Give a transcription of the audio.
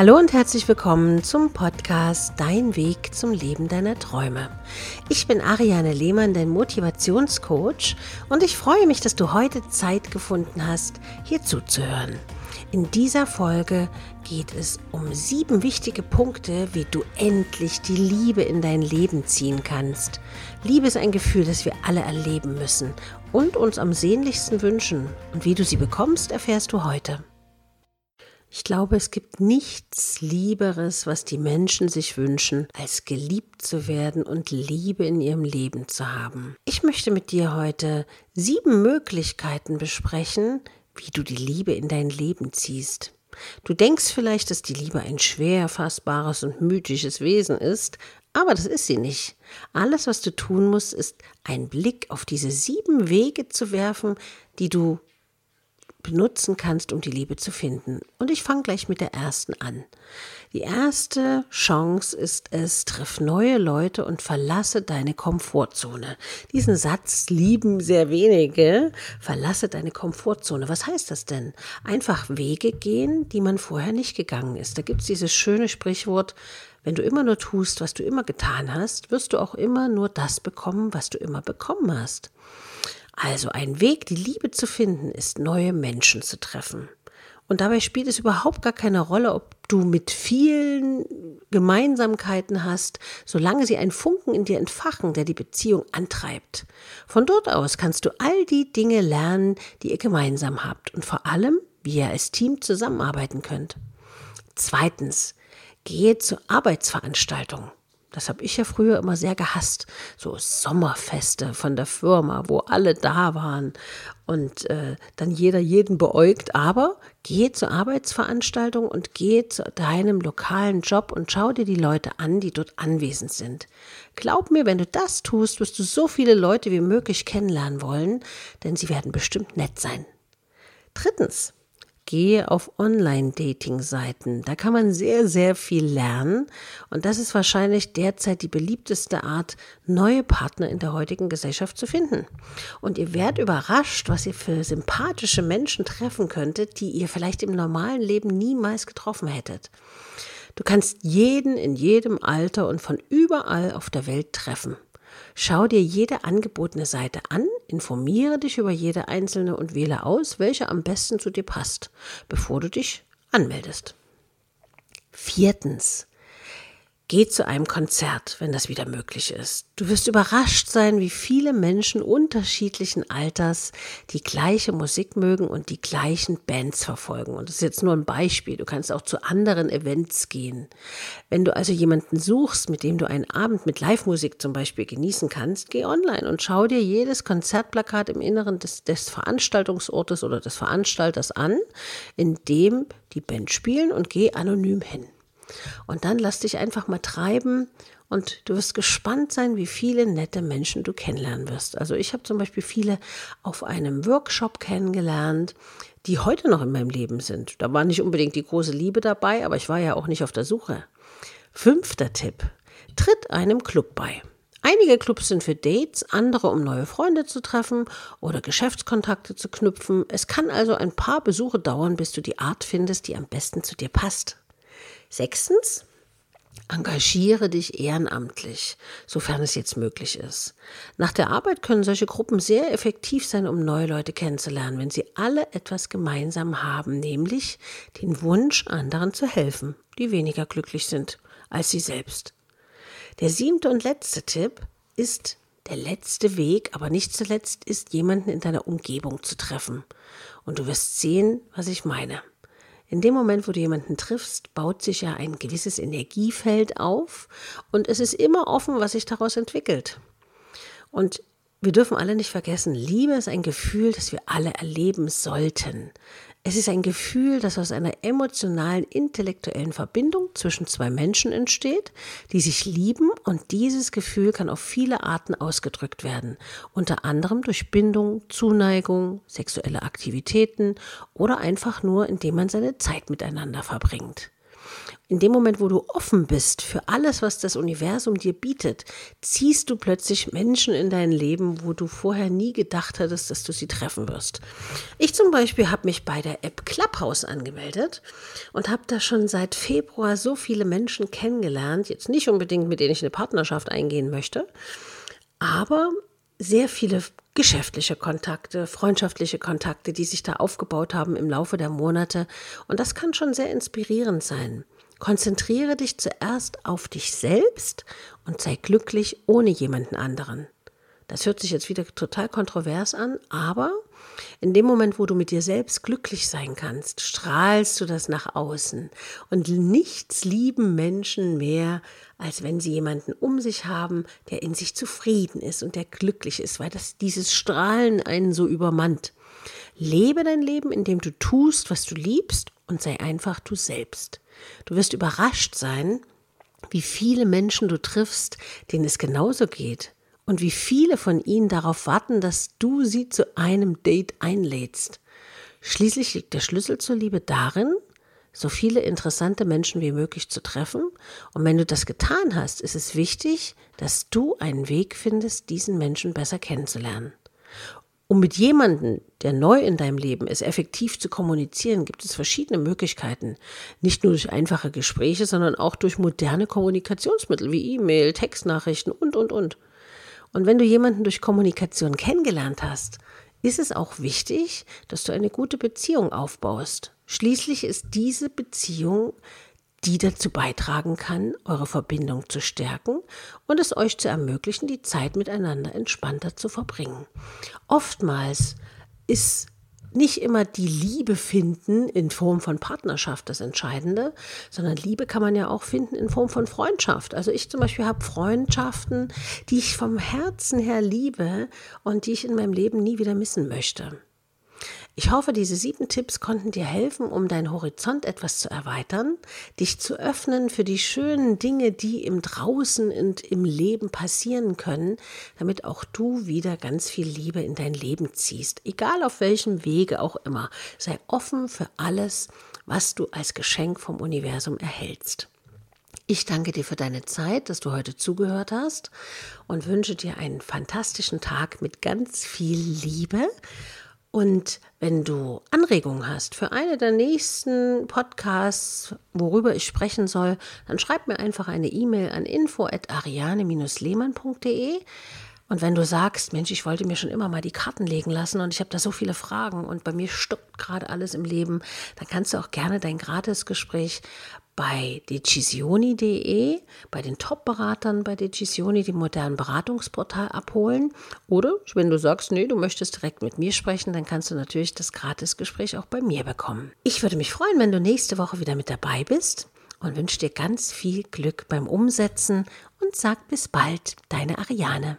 Hallo und herzlich willkommen zum Podcast Dein Weg zum Leben deiner Träume. Ich bin Ariane Lehmann, dein Motivationscoach und ich freue mich, dass du heute Zeit gefunden hast, hier zuzuhören. In dieser Folge geht es um sieben wichtige Punkte, wie du endlich die Liebe in dein Leben ziehen kannst. Liebe ist ein Gefühl, das wir alle erleben müssen und uns am sehnlichsten wünschen. Und wie du sie bekommst, erfährst du heute. Ich glaube, es gibt nichts Lieberes, was die Menschen sich wünschen, als geliebt zu werden und Liebe in ihrem Leben zu haben. Ich möchte mit dir heute sieben Möglichkeiten besprechen, wie du die Liebe in dein Leben ziehst. Du denkst vielleicht, dass die Liebe ein schwer fassbares und mythisches Wesen ist, aber das ist sie nicht. Alles, was du tun musst, ist einen Blick auf diese sieben Wege zu werfen, die du benutzen kannst, um die Liebe zu finden. Und ich fange gleich mit der ersten an. Die erste Chance ist es, triff neue Leute und verlasse deine Komfortzone. Diesen Satz lieben sehr wenige. Verlasse deine Komfortzone. Was heißt das denn? Einfach Wege gehen, die man vorher nicht gegangen ist. Da gibt es dieses schöne Sprichwort, wenn du immer nur tust, was du immer getan hast, wirst du auch immer nur das bekommen, was du immer bekommen hast. Also ein Weg, die Liebe zu finden, ist neue Menschen zu treffen. Und dabei spielt es überhaupt gar keine Rolle, ob du mit vielen Gemeinsamkeiten hast, solange sie einen Funken in dir entfachen, der die Beziehung antreibt. Von dort aus kannst du all die Dinge lernen, die ihr gemeinsam habt und vor allem, wie ihr als Team zusammenarbeiten könnt. Zweitens, gehe zur Arbeitsveranstaltung. Das habe ich ja früher immer sehr gehasst. So Sommerfeste von der Firma, wo alle da waren und äh, dann jeder jeden beäugt. Aber geh zur Arbeitsveranstaltung und geh zu deinem lokalen Job und schau dir die Leute an, die dort anwesend sind. Glaub mir, wenn du das tust, wirst du so viele Leute wie möglich kennenlernen wollen, denn sie werden bestimmt nett sein. Drittens, gehe auf Online-Dating-Seiten. Da kann man sehr, sehr viel lernen. Und das ist wahrscheinlich derzeit die beliebteste Art, neue Partner in der heutigen Gesellschaft zu finden. Und ihr werdet überrascht, was ihr für sympathische Menschen treffen könntet, die ihr vielleicht im normalen Leben niemals getroffen hättet. Du kannst jeden in jedem Alter und von überall auf der Welt treffen. Schau dir jede angebotene Seite an, informiere dich über jede einzelne und wähle aus, welche am besten zu dir passt, bevor du dich anmeldest. Viertens. Geh zu einem Konzert, wenn das wieder möglich ist. Du wirst überrascht sein, wie viele Menschen unterschiedlichen Alters die gleiche Musik mögen und die gleichen Bands verfolgen. Und das ist jetzt nur ein Beispiel. Du kannst auch zu anderen Events gehen. Wenn du also jemanden suchst, mit dem du einen Abend mit Live-Musik zum Beispiel genießen kannst, geh online und schau dir jedes Konzertplakat im Inneren des, des Veranstaltungsortes oder des Veranstalters an, in dem die Band spielen und geh anonym hin. Und dann lass dich einfach mal treiben und du wirst gespannt sein, wie viele nette Menschen du kennenlernen wirst. Also ich habe zum Beispiel viele auf einem Workshop kennengelernt, die heute noch in meinem Leben sind. Da war nicht unbedingt die große Liebe dabei, aber ich war ja auch nicht auf der Suche. Fünfter Tipp. Tritt einem Club bei. Einige Clubs sind für Dates, andere um neue Freunde zu treffen oder Geschäftskontakte zu knüpfen. Es kann also ein paar Besuche dauern, bis du die Art findest, die am besten zu dir passt. Sechstens, Engagiere dich ehrenamtlich, sofern es jetzt möglich ist. Nach der Arbeit können solche Gruppen sehr effektiv sein, um neue Leute kennenzulernen, wenn sie alle etwas gemeinsam haben, nämlich den Wunsch, anderen zu helfen, die weniger glücklich sind als sie selbst. Der siebte und letzte Tipp ist der letzte Weg, aber nicht zuletzt ist, jemanden in deiner Umgebung zu treffen. Und du wirst sehen, was ich meine. In dem Moment, wo du jemanden triffst, baut sich ja ein gewisses Energiefeld auf und es ist immer offen, was sich daraus entwickelt. Und wir dürfen alle nicht vergessen, Liebe ist ein Gefühl, das wir alle erleben sollten. Es ist ein Gefühl, das aus einer emotionalen, intellektuellen Verbindung zwischen zwei Menschen entsteht, die sich lieben und dieses Gefühl kann auf viele Arten ausgedrückt werden, unter anderem durch Bindung, Zuneigung, sexuelle Aktivitäten oder einfach nur, indem man seine Zeit miteinander verbringt. In dem Moment, wo du offen bist für alles, was das Universum dir bietet, ziehst du plötzlich Menschen in dein Leben, wo du vorher nie gedacht hattest, dass du sie treffen wirst. Ich zum Beispiel habe mich bei der App Clubhouse angemeldet und habe da schon seit Februar so viele Menschen kennengelernt. Jetzt nicht unbedingt, mit denen ich eine Partnerschaft eingehen möchte, aber sehr viele geschäftliche Kontakte, freundschaftliche Kontakte, die sich da aufgebaut haben im Laufe der Monate. Und das kann schon sehr inspirierend sein. Konzentriere dich zuerst auf dich selbst und sei glücklich ohne jemanden anderen. Das hört sich jetzt wieder total kontrovers an, aber in dem Moment, wo du mit dir selbst glücklich sein kannst, strahlst du das nach außen. Und nichts lieben Menschen mehr, als wenn sie jemanden um sich haben, der in sich zufrieden ist und der glücklich ist, weil das dieses Strahlen einen so übermannt. Lebe dein Leben, indem du tust, was du liebst und sei einfach du selbst. Du wirst überrascht sein, wie viele Menschen du triffst, denen es genauso geht und wie viele von ihnen darauf warten, dass du sie zu einem Date einlädst. Schließlich liegt der Schlüssel zur Liebe darin, so viele interessante Menschen wie möglich zu treffen. Und wenn du das getan hast, ist es wichtig, dass du einen Weg findest, diesen Menschen besser kennenzulernen. Um mit jemandem, der neu in deinem Leben ist, effektiv zu kommunizieren, gibt es verschiedene Möglichkeiten. Nicht nur durch einfache Gespräche, sondern auch durch moderne Kommunikationsmittel wie E-Mail, Textnachrichten und, und, und. Und wenn du jemanden durch Kommunikation kennengelernt hast, ist es auch wichtig, dass du eine gute Beziehung aufbaust. Schließlich ist diese Beziehung, die dazu beitragen kann, eure Verbindung zu stärken und es euch zu ermöglichen, die Zeit miteinander entspannter zu verbringen. Oftmals ist nicht immer die Liebe finden in Form von Partnerschaft das Entscheidende, sondern Liebe kann man ja auch finden in Form von Freundschaft. Also ich zum Beispiel habe Freundschaften, die ich vom Herzen her liebe und die ich in meinem Leben nie wieder missen möchte. Ich hoffe, diese sieben Tipps konnten dir helfen, um deinen Horizont etwas zu erweitern, dich zu öffnen für die schönen Dinge, die im Draußen und im Leben passieren können, damit auch du wieder ganz viel Liebe in dein Leben ziehst, egal auf welchem Wege auch immer. Sei offen für alles, was du als Geschenk vom Universum erhältst. Ich danke dir für deine Zeit, dass du heute zugehört hast und wünsche dir einen fantastischen Tag mit ganz viel Liebe und wenn du Anregungen hast für eine der nächsten Podcasts, worüber ich sprechen soll, dann schreib mir einfach eine E-Mail an info@ariane-lehmann.de. Und wenn du sagst, Mensch, ich wollte mir schon immer mal die Karten legen lassen und ich habe da so viele Fragen und bei mir stoppt gerade alles im Leben, dann kannst du auch gerne dein Gratisgespräch bei decisioni.de, bei den Top-Beratern bei Decisioni, dem modernen Beratungsportal, abholen. Oder wenn du sagst, nee, du möchtest direkt mit mir sprechen, dann kannst du natürlich das Gratisgespräch auch bei mir bekommen. Ich würde mich freuen, wenn du nächste Woche wieder mit dabei bist und wünsche dir ganz viel Glück beim Umsetzen und sag bis bald, deine Ariane.